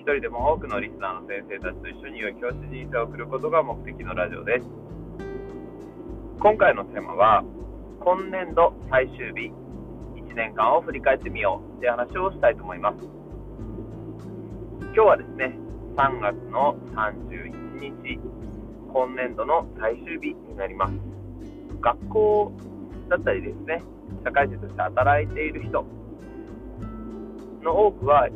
一人でも多くのリスナーの先生たちと一緒に良い教師人生を送ることが目的のラジオです。今回のテーマは、今年度最終日、1年間を振り返ってみようという話をしたいと思います。今日はですね、3月の31日、今年度の最終日になります。学校だったりですね、社会人として働いている人の多くは、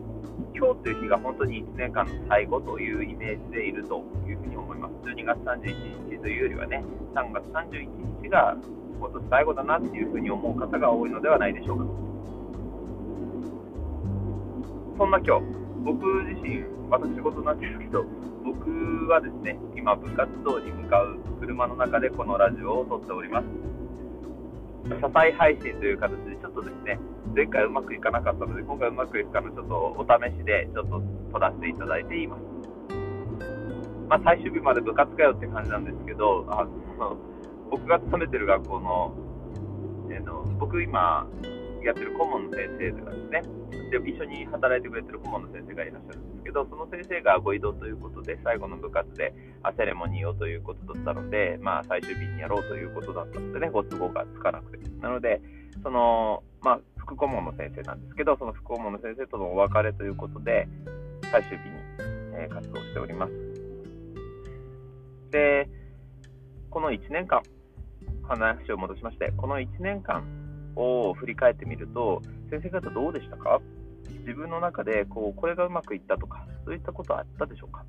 今日という日が本当に1年間の最後というイメージでいるというふうに思います。12月31日というよりはね、3月31日が今年最後だなっていうふうに思う方が多いのではないでしょうか。そんな今日、僕自身、私事なんですけど、僕はですね、今、部活動に向かう車の中でこのラジオを撮っております。車載配信という形で、ちょっとですね、前回うまくいかなかったので、今回うまくいくかのちょっとお試しで、ちょっと撮らせていただいています。まあ、最終日まで部活かよって感じなんですけど、あの僕が勤めてる学校の、えー、の僕今、やってる顧問の先生がですね、で一緒に働いてくれてる顧問の先生がいらっしゃるんですけど、その先生がご移動ということで、最後の部活でセレモニーをということだったので、まあ、最終日にやろうということだったのでね、ご都合がつかなくて。なので、その、まあ、副顧問の先生なんですけど、その副顧問の先生とのお別れということで、最終日に、えー、活動しております。で、この1年間、話を戻しまして、この1年間を振り返ってみると、先生方どうでしたか？自分の中でこうこれがうまくいったとか、そういったことはあったでしょうか？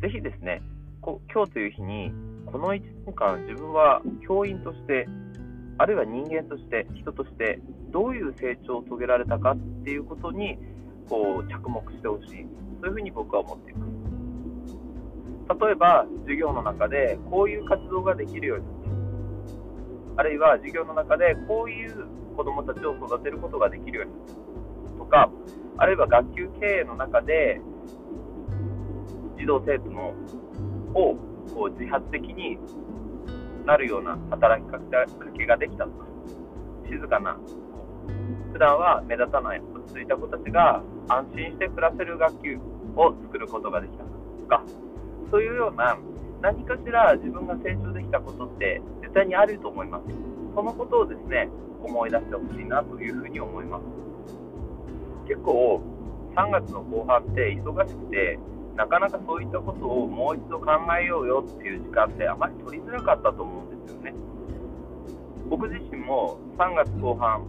ぜひですね、こ今日という日に、この1年間、自分は教員として、あるいは人間として、人として、どういう成長を遂げられたかっていうことにこう着目してほしい、そういうふうに僕は思っています。例えば、授業の中でこういう活動ができるようにあるいは授業の中でこういう子どもたちを育てることができるようにとか、あるいは学級経営の中で児童生徒のをこう自発的になるような働きかけができたとか、静かな、普段は目立たない落ち着いた子たちが安心して暮らせる学級を作ることができたとか、そういうような何かしら自分が成長できたことって絶対にあると思います。そのことをですね、思い出してほしいなというふうに思います。結構、3月の後半って忙しくて、なかなかそういったことをもう一度考えようよっていう時間ってあまり取りづらかったと思うんですよね。僕自身も3月後半、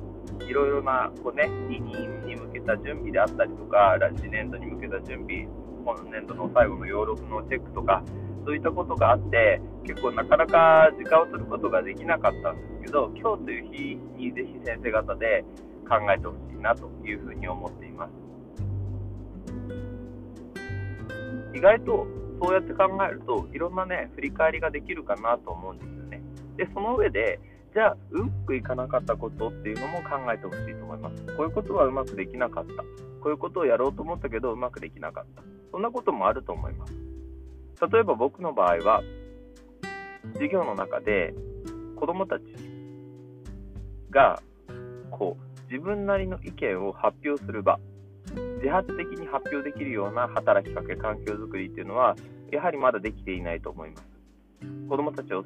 いろいろなこう、ね、2任に向けた準備であったりとか、来年度に向けた準備、今年度の最後のヨーロッパのチェックとか、そういったことがあって、結構なかなか時間を取ることができなかったんですけど、今日という日にぜひ先生方で考えてほしいなというふうに思っています。意外とそうやって考えると、いろんなね、振り返りができるかなと思うんですよね。で、その上で、じゃあ、うまくいかなかったことっていうのも考えてほしいと思います。こういうことはうまくできなかった。こういうことをやろうと思ったけど、うまくできなかった。そんなこともあると思います。例えば僕の場合は、授業の中で子どもたちがこう自分なりの意見を発表する場、自発的に発表できるような働きかけ、環境づくりっていうのは、やはりまだできていないと思います。子どもたちを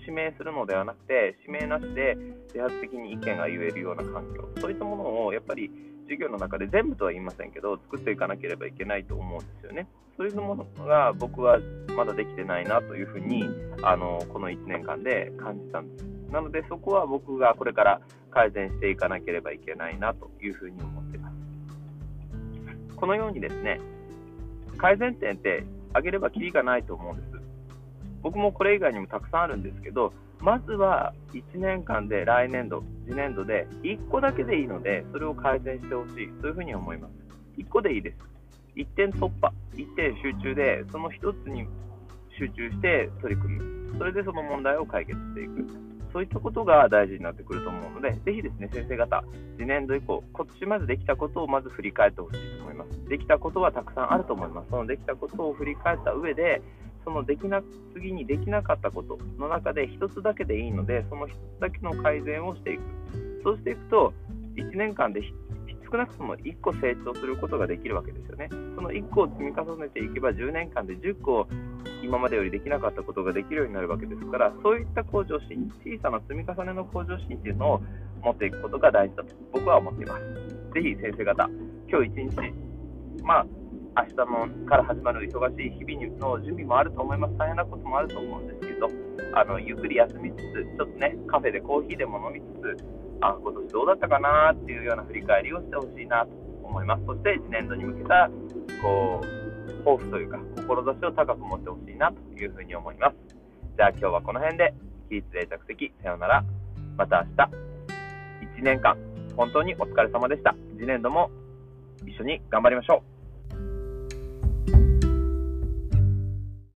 指名するのではなくて、指名なしで自発的に意見が言えるような環境、そういったものをやっぱり授業の中で全部とは言いませんけど、作っていかなければいけないと思うんですよね。そういうものが僕はまだできてないなというふうに、あのこの1年間で感じたんです。なので、そこは僕がこれから改善していかなければいけないなというふうに思っています。このようにですね、改善点って挙げればきりがないと思うんです。僕もこれ以外にもたくさんあるんですけど、まずは1年間で来年度、次年度で1個だけでいいので、それを改善してほしい、そういうふうに思います。1個でいいです。一点突破、一点集中で、その一つに集中して取り組む。それでその問題を解決していく。そういったことが大事になってくると思うので、ぜひですね、先生方、次年度以降、今年まずできたことをまず振り返ってほしいと思います。できたことはたくさんあると思います。そのできたことを振り返った上で、そのできな次にできなかったことの中で1つだけでいいので、その1つだけの改善をしていく。そうしていくと、1年間で少なくとも1個成長することができるわけですよね。その1個を積み重ねていけば10年間で10個今までよりできなかったことができるようになるわけですからそういった向上心小さな積み重ねの向上心っていうのを持っていくことが大事だと僕は思っています。ぜひ先生方今日一日まあ明日のから始まる忙しい日々の準備もあると思います。大変なこともあると思うんですけど、あのゆっくり休みつつ、ちょっとね、カフェでコーヒーでも飲みつつ、あ今年どうだったかなっていうような振り返りをしてほしいなと思います。そして1年度に向けたこう抱負というか志を高く持ってほしいなというふうに思います。じゃあ今日はこの辺で起立例着席さようなら。また明日1年間本当にお疲れ様でした。次年度も一緒に頑張りましょう。